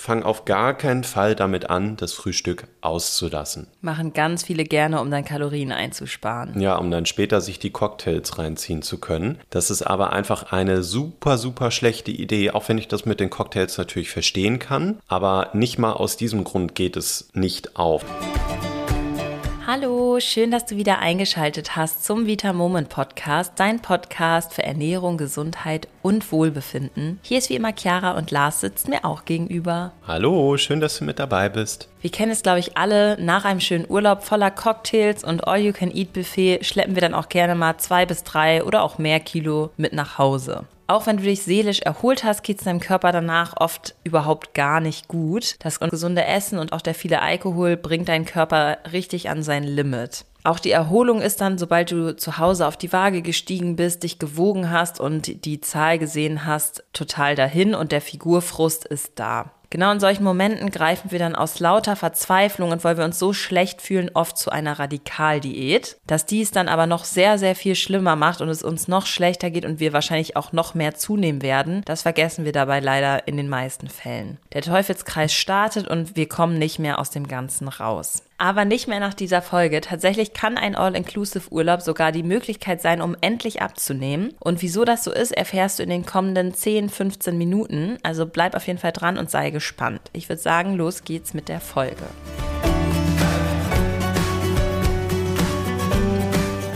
fang auf gar keinen Fall damit an, das Frühstück auszulassen. Machen ganz viele gerne, um dann Kalorien einzusparen. Ja, um dann später sich die Cocktails reinziehen zu können. Das ist aber einfach eine super, super schlechte Idee, auch wenn ich das mit den Cocktails natürlich verstehen kann. Aber nicht mal aus diesem Grund geht es nicht auf. Hallo, schön, dass du wieder eingeschaltet hast zum Vita Moment Podcast, dein Podcast für Ernährung, Gesundheit und Wohlbefinden. Hier ist wie immer Chiara und Lars sitzen mir auch gegenüber. Hallo, schön, dass du mit dabei bist. Wir kennen es, glaube ich, alle. Nach einem schönen Urlaub voller Cocktails und All-You-Can-Eat-Buffet schleppen wir dann auch gerne mal zwei bis drei oder auch mehr Kilo mit nach Hause. Auch wenn du dich seelisch erholt hast, geht es deinem Körper danach oft überhaupt gar nicht gut. Das gesunde Essen und auch der viele Alkohol bringt deinen Körper richtig an sein Limit. Auch die Erholung ist dann, sobald du zu Hause auf die Waage gestiegen bist, dich gewogen hast und die Zahl gesehen hast, total dahin und der Figurfrust ist da. Genau in solchen Momenten greifen wir dann aus lauter Verzweiflung und weil wir uns so schlecht fühlen, oft zu einer Radikaldiät. Dass dies dann aber noch sehr, sehr viel schlimmer macht und es uns noch schlechter geht und wir wahrscheinlich auch noch mehr zunehmen werden, das vergessen wir dabei leider in den meisten Fällen. Der Teufelskreis startet und wir kommen nicht mehr aus dem Ganzen raus aber nicht mehr nach dieser Folge. Tatsächlich kann ein All-Inclusive-Urlaub sogar die Möglichkeit sein, um endlich abzunehmen. Und wieso das so ist, erfährst du in den kommenden 10, 15 Minuten. Also bleib auf jeden Fall dran und sei gespannt. Ich würde sagen, los geht's mit der Folge.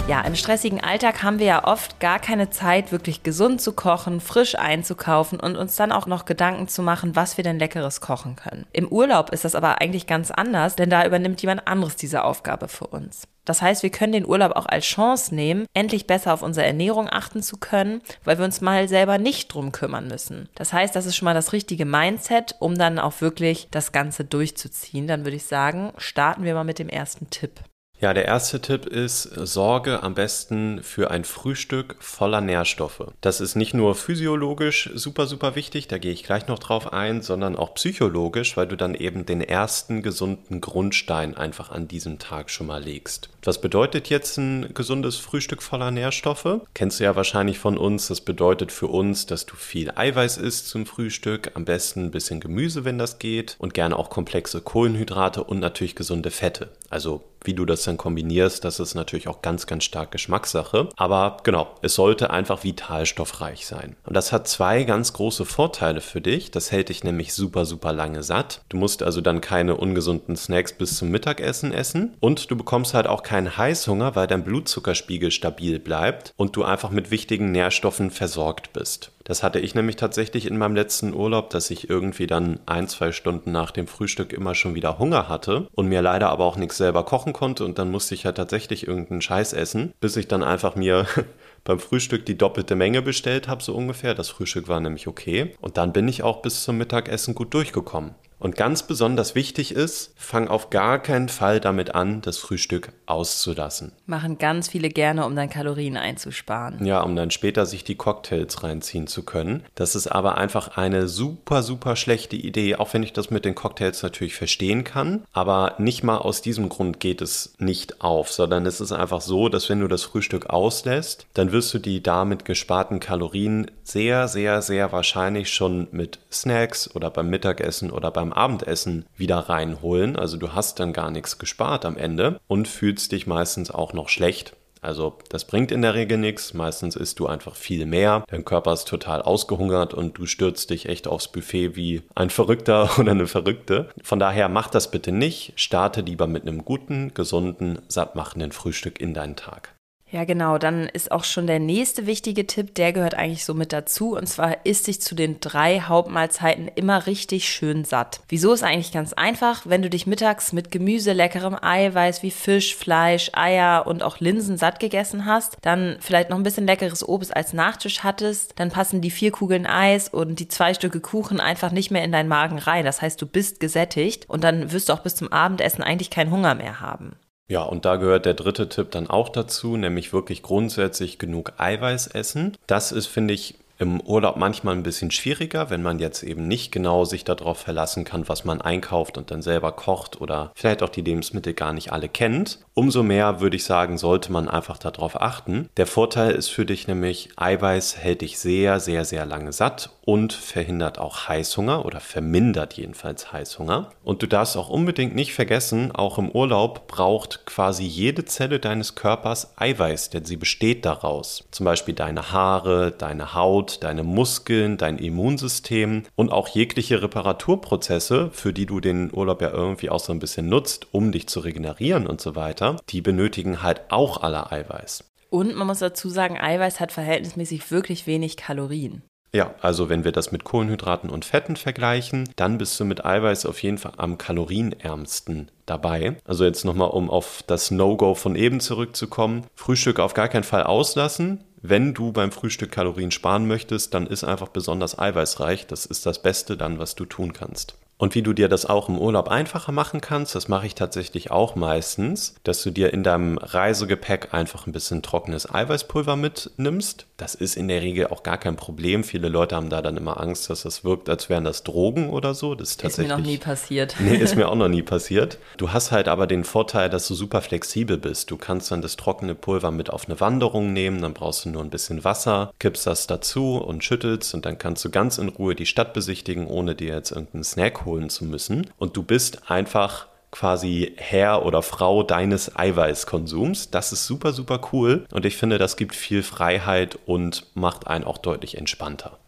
Ja, im stressigen Alltag haben wir ja oft gar keine Zeit, wirklich gesund zu kochen, frisch einzukaufen und uns dann auch noch Gedanken zu machen, was wir denn leckeres kochen können. Im Urlaub ist das aber eigentlich ganz anders, denn da übernimmt jemand anderes diese Aufgabe für uns. Das heißt, wir können den Urlaub auch als Chance nehmen, endlich besser auf unsere Ernährung achten zu können, weil wir uns mal selber nicht drum kümmern müssen. Das heißt, das ist schon mal das richtige Mindset, um dann auch wirklich das Ganze durchzuziehen. Dann würde ich sagen, starten wir mal mit dem ersten Tipp. Ja, der erste Tipp ist, sorge am besten für ein Frühstück voller Nährstoffe. Das ist nicht nur physiologisch super, super wichtig, da gehe ich gleich noch drauf ein, sondern auch psychologisch, weil du dann eben den ersten gesunden Grundstein einfach an diesem Tag schon mal legst. Was bedeutet jetzt ein gesundes Frühstück voller Nährstoffe? Kennst du ja wahrscheinlich von uns. Das bedeutet für uns, dass du viel Eiweiß isst zum Frühstück, am besten ein bisschen Gemüse, wenn das geht, und gerne auch komplexe Kohlenhydrate und natürlich gesunde Fette. Also wie du das dann kombinierst, das ist natürlich auch ganz, ganz stark Geschmackssache. Aber genau, es sollte einfach vitalstoffreich sein. Und das hat zwei ganz große Vorteile für dich. Das hält dich nämlich super, super lange satt. Du musst also dann keine ungesunden Snacks bis zum Mittagessen essen. Und du bekommst halt auch keinen Heißhunger, weil dein Blutzuckerspiegel stabil bleibt und du einfach mit wichtigen Nährstoffen versorgt bist. Das hatte ich nämlich tatsächlich in meinem letzten Urlaub, dass ich irgendwie dann ein, zwei Stunden nach dem Frühstück immer schon wieder Hunger hatte und mir leider aber auch nichts selber kochen konnte und dann musste ich halt tatsächlich irgendeinen Scheiß essen, bis ich dann einfach mir beim Frühstück die doppelte Menge bestellt habe, so ungefähr. Das Frühstück war nämlich okay. Und dann bin ich auch bis zum Mittagessen gut durchgekommen. Und ganz besonders wichtig ist, fang auf gar keinen Fall damit an, das Frühstück auszulassen. Machen ganz viele gerne, um dann Kalorien einzusparen. Ja, um dann später sich die Cocktails reinziehen zu können. Das ist aber einfach eine super, super schlechte Idee, auch wenn ich das mit den Cocktails natürlich verstehen kann. Aber nicht mal aus diesem Grund geht es nicht auf, sondern es ist einfach so, dass wenn du das Frühstück auslässt, dann wirst du die damit gesparten Kalorien sehr, sehr, sehr wahrscheinlich schon mit Snacks oder beim Mittagessen oder beim Abendessen wieder reinholen. Also du hast dann gar nichts gespart am Ende und fühlst dich meistens auch noch schlecht. Also das bringt in der Regel nichts. Meistens isst du einfach viel mehr. Dein Körper ist total ausgehungert und du stürzt dich echt aufs Buffet wie ein Verrückter oder eine Verrückte. Von daher mach das bitte nicht. Starte lieber mit einem guten, gesunden, sattmachenden Frühstück in deinen Tag. Ja, genau. Dann ist auch schon der nächste wichtige Tipp, der gehört eigentlich so mit dazu. Und zwar isst dich zu den drei Hauptmahlzeiten immer richtig schön satt. Wieso ist eigentlich ganz einfach? Wenn du dich mittags mit Gemüse, leckerem Eiweiß wie Fisch, Fleisch, Eier und auch Linsen satt gegessen hast, dann vielleicht noch ein bisschen leckeres Obst als Nachtisch hattest, dann passen die vier Kugeln Eis und die zwei Stücke Kuchen einfach nicht mehr in deinen Magen rein. Das heißt, du bist gesättigt und dann wirst du auch bis zum Abendessen eigentlich keinen Hunger mehr haben. Ja, und da gehört der dritte Tipp dann auch dazu, nämlich wirklich grundsätzlich genug Eiweiß essen. Das ist, finde ich, Im Urlaub manchmal ein bisschen schwieriger, wenn man jetzt eben nicht genau sich darauf verlassen kann, was man einkauft und dann selber kocht oder vielleicht auch die Lebensmittel gar nicht alle kennt. Umso mehr würde ich sagen, sollte man einfach darauf achten. Der Vorteil ist für dich nämlich, Eiweiß hält dich sehr, sehr, sehr lange satt und verhindert auch Heißhunger oder vermindert jedenfalls Heißhunger. Und du darfst auch unbedingt nicht vergessen, auch im Urlaub braucht quasi jede Zelle deines Körpers Eiweiß, denn sie besteht daraus. Zum Beispiel deine Haare, deine Haut, deine Muskeln, dein Immunsystem und auch jegliche Reparaturprozesse, für die du den Urlaub ja irgendwie auch so ein bisschen nutzt, um dich zu regenerieren und so weiter, die benötigen halt auch alle Eiweiß. Und man muss dazu sagen, Eiweiß hat verhältnismäßig wirklich wenig Kalorien. Ja, also wenn wir das mit Kohlenhydraten und Fetten vergleichen, dann bist du mit Eiweiß auf jeden Fall am kalorienärmsten dabei. Also jetzt nochmal, um auf das No-Go von eben zurückzukommen. Frühstück auf gar keinen Fall auslassen. Wenn du beim Frühstück Kalorien sparen möchtest, dann ist einfach besonders eiweißreich. Das ist das Beste dann, was du tun kannst. Und wie du dir das auch im Urlaub einfacher machen kannst, das mache ich tatsächlich auch meistens, dass du dir in deinem Reisegepäck einfach ein bisschen trockenes Eiweißpulver mitnimmst. Das ist in der Regel auch gar kein Problem. Viele Leute haben da dann immer Angst, dass das wirkt, als wären das Drogen oder so. Das ist tatsächlich. Ist mir noch nie passiert. Nee, ist mir auch noch nie passiert. Du hast halt aber den Vorteil, dass du super flexibel bist. Du kannst dann das trockene Pulver mit auf eine Wanderung nehmen, dann brauchst du nur ein bisschen Wasser, kippst das dazu und schüttelst und dann kannst du ganz in Ruhe die Stadt besichtigen, ohne dir jetzt irgendeinen Snack holen zu müssen. Und du bist einfach quasi Herr oder Frau deines Eiweißkonsums. Das ist super, super cool und ich finde, das gibt viel Freiheit und macht einen auch deutlich entspannter.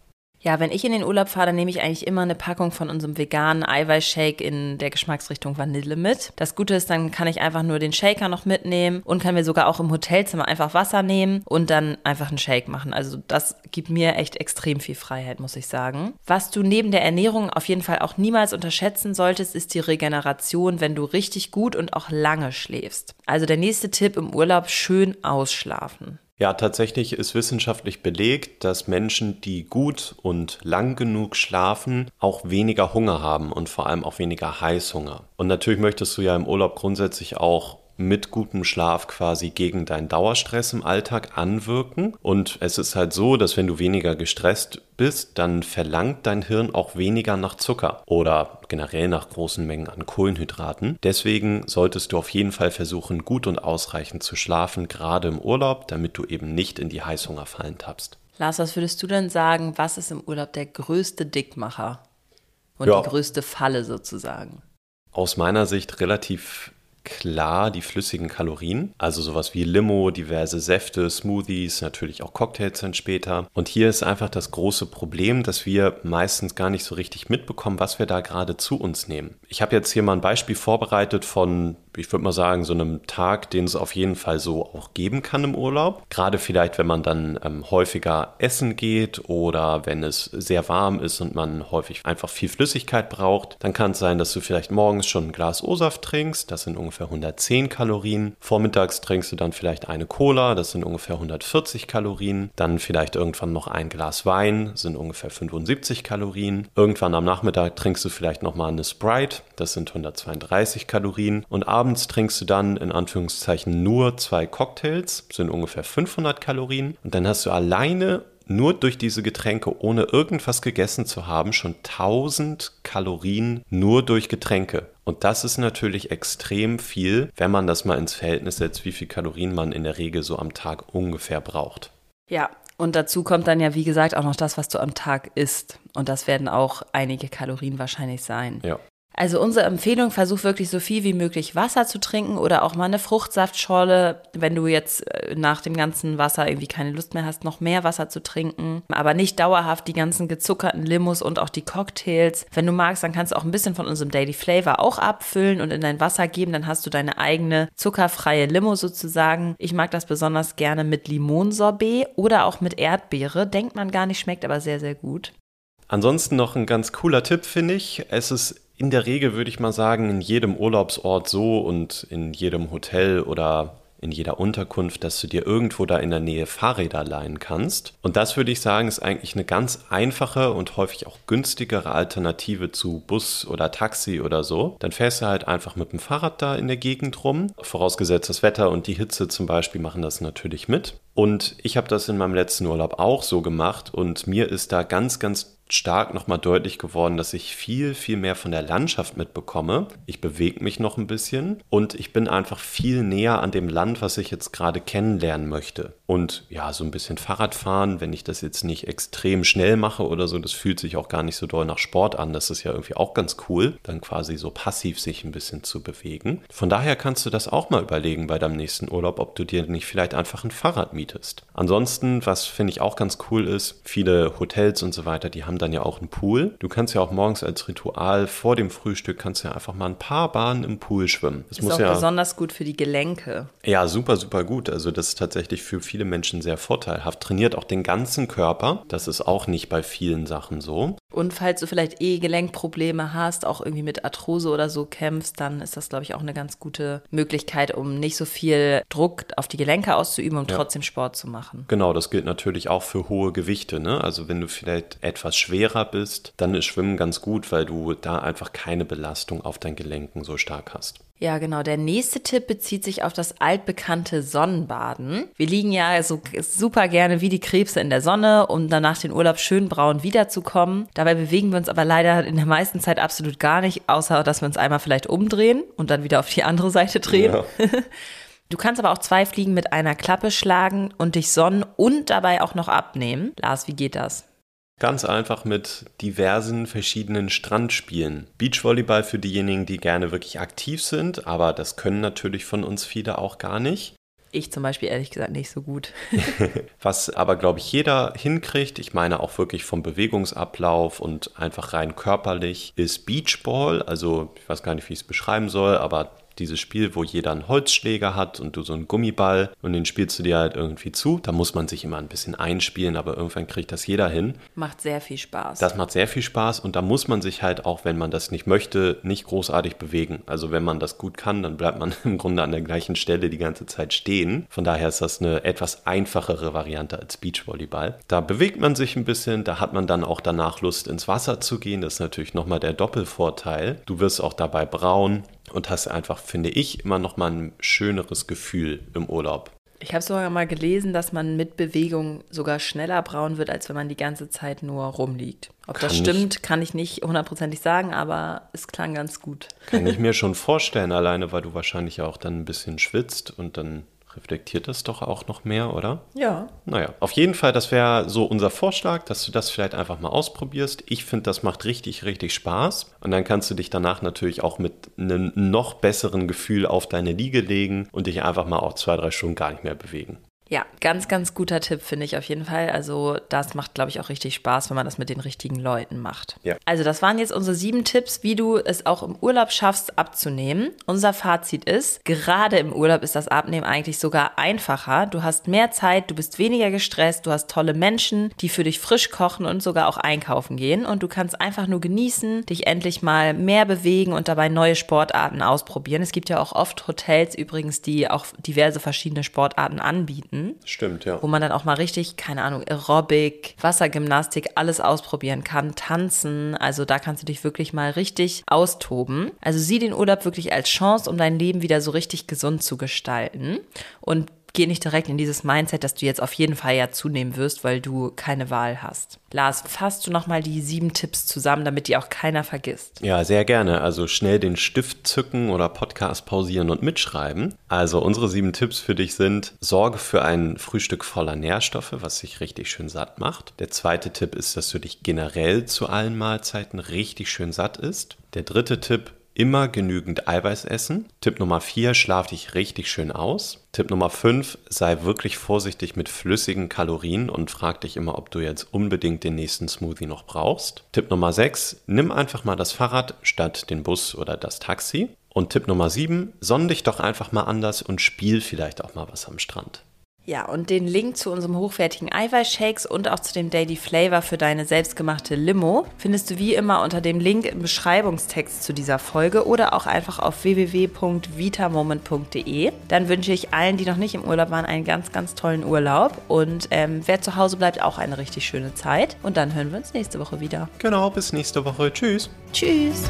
Ja, wenn ich in den Urlaub fahre, dann nehme ich eigentlich immer eine Packung von unserem veganen Eiweißshake in der Geschmacksrichtung Vanille mit. Das Gute ist, dann kann ich einfach nur den Shaker noch mitnehmen und kann mir sogar auch im Hotelzimmer einfach Wasser nehmen und dann einfach einen Shake machen. Also das gibt mir echt extrem viel Freiheit, muss ich sagen. Was du neben der Ernährung auf jeden Fall auch niemals unterschätzen solltest, ist die Regeneration, wenn du richtig gut und auch lange schläfst. Also der nächste Tipp im Urlaub, schön ausschlafen. Ja, tatsächlich ist wissenschaftlich belegt, dass Menschen, die gut und lang genug schlafen, auch weniger Hunger haben und vor allem auch weniger Heißhunger. Und natürlich möchtest du ja im Urlaub grundsätzlich auch mit gutem Schlaf quasi gegen deinen Dauerstress im Alltag anwirken. Und es ist halt so, dass wenn du weniger gestresst bist, dann verlangt dein Hirn auch weniger nach Zucker oder generell nach großen Mengen an Kohlenhydraten. Deswegen solltest du auf jeden Fall versuchen, gut und ausreichend zu schlafen, gerade im Urlaub, damit du eben nicht in die Heißhungerfallen tappst. Lars, was würdest du denn sagen, was ist im Urlaub der größte Dickmacher und ja. die größte Falle sozusagen? Aus meiner Sicht relativ klar die flüssigen Kalorien, also sowas wie Limo, diverse Säfte, Smoothies, natürlich auch Cocktails dann später. Und hier ist einfach das große Problem, dass wir meistens gar nicht so richtig mitbekommen, was wir da gerade zu uns nehmen. Ich habe jetzt hier mal ein Beispiel vorbereitet von ich würde mal sagen, so einem Tag, den es auf jeden Fall so auch geben kann im Urlaub. Gerade vielleicht, wenn man dann ähm, häufiger essen geht oder wenn es sehr warm ist und man häufig einfach viel Flüssigkeit braucht, dann kann es sein, dass du vielleicht morgens schon ein Glas O-Saft trinkst, das sind ungefähr 110 Kalorien. Vormittags trinkst du dann vielleicht eine Cola, das sind ungefähr 140 Kalorien. Dann vielleicht irgendwann noch ein Glas Wein, sind ungefähr 75 Kalorien. Irgendwann am Nachmittag trinkst du vielleicht nochmal eine Sprite, das sind 132 Kalorien. Und abends abends trinkst du dann in Anführungszeichen nur zwei Cocktails, sind ungefähr 500 Kalorien. Und dann hast du alleine nur durch diese Getränke, ohne irgendwas gegessen zu haben, schon 1000 Kalorien nur durch Getränke. Und das ist natürlich extrem viel, wenn man das mal ins Verhältnis setzt, wie viel Kalorien man in der Regel so am Tag ungefähr braucht. Ja, und dazu kommt dann ja, wie gesagt, auch noch das, was du am Tag isst. Und das werden auch einige Kalorien wahrscheinlich sein. Ja. Also unsere Empfehlung, versuch wirklich so viel wie möglich Wasser zu trinken oder auch mal eine Fruchtsaftschorle, wenn du jetzt äh, nach dem ganzen Wasser irgendwie keine Lust mehr hast, noch mehr Wasser zu trinken. Aber nicht dauerhaft die ganzen gezuckerten Limos und auch die Cocktails. Wenn du magst, dann kannst du auch ein bisschen von unserem Daily Flavor auch abfüllen und in dein Wasser geben. Dann hast du deine eigene zuckerfreie Limo sozusagen. Ich mag das besonders gerne mit Limonsorbet oder auch mit Erdbeere. Denkt man gar nicht, schmeckt aber sehr, sehr gut. Ansonsten noch ein ganz cooler Tipp, finde ich. Es ist in der Regel würde ich mal sagen, in jedem Urlaubsort so und in jedem Hotel oder in jeder Unterkunft, dass du dir irgendwo da in der Nähe Fahrräder leihen kannst. Und das würde ich sagen, ist eigentlich eine ganz einfache und häufig auch günstigere Alternative zu Bus oder Taxi oder so. Dann fährst du halt einfach mit dem Fahrrad da in der Gegend rum. Vorausgesetzt das Wetter und die Hitze zum Beispiel machen das natürlich mit. Und ich habe das in meinem letzten Urlaub auch so gemacht und mir ist da ganz, ganz stark nochmal deutlich geworden, dass ich viel, viel mehr von der Landschaft mitbekomme. Ich bewege mich noch ein bisschen und ich bin einfach viel näher an dem Land, was ich jetzt gerade kennenlernen möchte. Und ja, so ein bisschen Fahrradfahren, wenn ich das jetzt nicht extrem schnell mache oder so, das fühlt sich auch gar nicht so doll nach Sport an. Das ist ja irgendwie auch ganz cool, dann quasi so passiv sich ein bisschen zu bewegen. Von daher kannst du das auch mal überlegen bei deinem nächsten Urlaub, ob du dir nicht vielleicht einfach ein Fahrrad mietest. Ansonsten, was finde ich auch ganz cool ist, viele Hotels und so weiter, die haben dann ja auch einen Pool. Du kannst ja auch morgens als Ritual vor dem Frühstück kannst ja einfach mal ein paar Bahnen im Pool schwimmen. Das ist muss auch ja, besonders gut für die Gelenke. Ja, super, super gut. Also das ist tatsächlich für viele Menschen sehr vorteilhaft. Trainiert auch den ganzen Körper. Das ist auch nicht bei vielen Sachen so. Und falls du vielleicht eh Gelenkprobleme hast, auch irgendwie mit Arthrose oder so kämpfst, dann ist das, glaube ich, auch eine ganz gute Möglichkeit, um nicht so viel Druck auf die Gelenke auszuüben, um ja. trotzdem Sport zu machen. Genau, das gilt natürlich auch für hohe Gewichte. Ne? Also wenn du vielleicht etwas schwerer bist, dann ist Schwimmen ganz gut, weil du da einfach keine Belastung auf deinen Gelenken so stark hast. Ja, genau. Der nächste Tipp bezieht sich auf das altbekannte Sonnenbaden. Wir liegen ja so super gerne wie die Krebse in der Sonne, um danach den Urlaub schön braun wiederzukommen. Dabei bewegen wir uns aber leider in der meisten Zeit absolut gar nicht, außer dass wir uns einmal vielleicht umdrehen und dann wieder auf die andere Seite drehen. Ja. Du kannst aber auch zwei Fliegen mit einer Klappe schlagen und dich sonnen und dabei auch noch abnehmen. Lars, wie geht das? Ganz einfach mit diversen verschiedenen Strandspielen. Beachvolleyball für diejenigen, die gerne wirklich aktiv sind, aber das können natürlich von uns viele auch gar nicht. Ich zum Beispiel ehrlich gesagt nicht so gut. Was aber, glaube ich, jeder hinkriegt, ich meine auch wirklich vom Bewegungsablauf und einfach rein körperlich, ist Beachball. Also ich weiß gar nicht, wie ich es beschreiben soll, aber dieses Spiel, wo jeder einen Holzschläger hat und du so einen Gummiball und den spielst du dir halt irgendwie zu. Da muss man sich immer ein bisschen einspielen, aber irgendwann kriegt das jeder hin. Macht sehr viel Spaß. Das macht sehr viel Spaß und da muss man sich halt auch, wenn man das nicht möchte, nicht großartig bewegen. Also wenn man das gut kann, dann bleibt man im Grunde an der gleichen Stelle die ganze Zeit stehen. Von daher ist das eine etwas einfachere Variante als Beachvolleyball. Da bewegt man sich ein bisschen, da hat man dann auch danach Lust ins Wasser zu gehen. Das ist natürlich nochmal der Doppelvorteil. Du wirst auch dabei braun und hast einfach, finde ich, immer noch mal ein schöneres Gefühl im Urlaub. Ich habe sogar mal gelesen, dass man mit Bewegung sogar schneller braun wird, als wenn man die ganze Zeit nur rumliegt. Ob kann das stimmt, ich, kann ich nicht hundertprozentig sagen, aber es klang ganz gut. Kann ich mir schon vorstellen, alleine, weil du wahrscheinlich auch dann ein bisschen schwitzt und dann reflektiert das doch auch noch mehr, oder? Ja. Naja, auf jeden Fall, das wäre so unser Vorschlag, dass du das vielleicht einfach mal ausprobierst. Ich finde, das macht richtig, richtig Spaß. Und dann kannst du dich danach natürlich auch mit einem noch besseren Gefühl auf deine Liege legen und dich einfach mal auch zwei, drei Stunden gar nicht mehr bewegen. Ja, ganz, ganz guter Tipp finde ich auf jeden Fall. Also das macht, glaube ich, auch richtig Spaß, wenn man das mit den richtigen Leuten macht. Ja. Also das waren jetzt unsere sieben Tipps, wie du es auch im Urlaub schaffst abzunehmen. Unser Fazit ist, gerade im Urlaub ist das Abnehmen eigentlich sogar einfacher. Du hast mehr Zeit, du bist weniger gestresst, du hast tolle Menschen, die für dich frisch kochen und sogar auch einkaufen gehen. Und du kannst einfach nur genießen, dich endlich mal mehr bewegen und dabei neue Sportarten ausprobieren. Es gibt ja auch oft Hotels übrigens, die auch diverse verschiedene Sportarten anbieten. Stunden. Stimmt, ja. Wo man dann auch mal richtig, keine Ahnung, Aerobic, Wassergymnastik, alles ausprobieren kann, tanzen. Also da kannst du dich wirklich mal richtig austoben. Also sieh den Urlaub wirklich als Chance, um dein Leben wieder so richtig gesund zu gestalten. Und geh nicht direkt in dieses Mindset, dass du jetzt auf jeden Fall ja zunehmen wirst, weil du keine Wahl hast. Lars, fasst du nochmal die sieben Tipps zusammen, damit die auch keiner vergisst? Ja, sehr gerne. Also schnell den Stift zücken oder Podcast pausieren und mitschreiben. Also unsere sieben Tipps für dich sind, sorge für ein Frühstück voller Nährstoffe, was sich richtig schön satt macht. Der zweite Tipp ist, dass du dich generell zu allen Mahlzeiten richtig schön satt isst. Der dritte Tipp, Immer genügend Eiweiß essen. Tipp Nummer 4, schlaf dich richtig schön aus. Tipp Nummer 5, sei wirklich vorsichtig mit flüssigen Kalorien und frag dich immer, ob du jetzt unbedingt den nächsten Smoothie noch brauchst. Tipp Nummer 6, nimm einfach mal das Fahrrad statt den Bus oder das Taxi. Und Tipp Nummer 7, sonn dich doch einfach mal anders und spiel vielleicht auch mal was am Strand. Ja, und den Link zu unserem hochwertigen Eiweißshakes und auch zu dem Daily Flavor für deine selbstgemachte Limo findest du wie immer unter dem Link im Beschreibungstext zu dieser Folge oder auch einfach auf www.vitamoment.de. Dann wünsche ich allen, die noch nicht im Urlaub waren, einen ganz, ganz tollen Urlaub und ähm, wer zu Hause bleibt, auch eine richtig schöne Zeit. Und dann hören wir uns nächste Woche wieder. Genau, bis nächste Woche. Tschüss. Tschüss.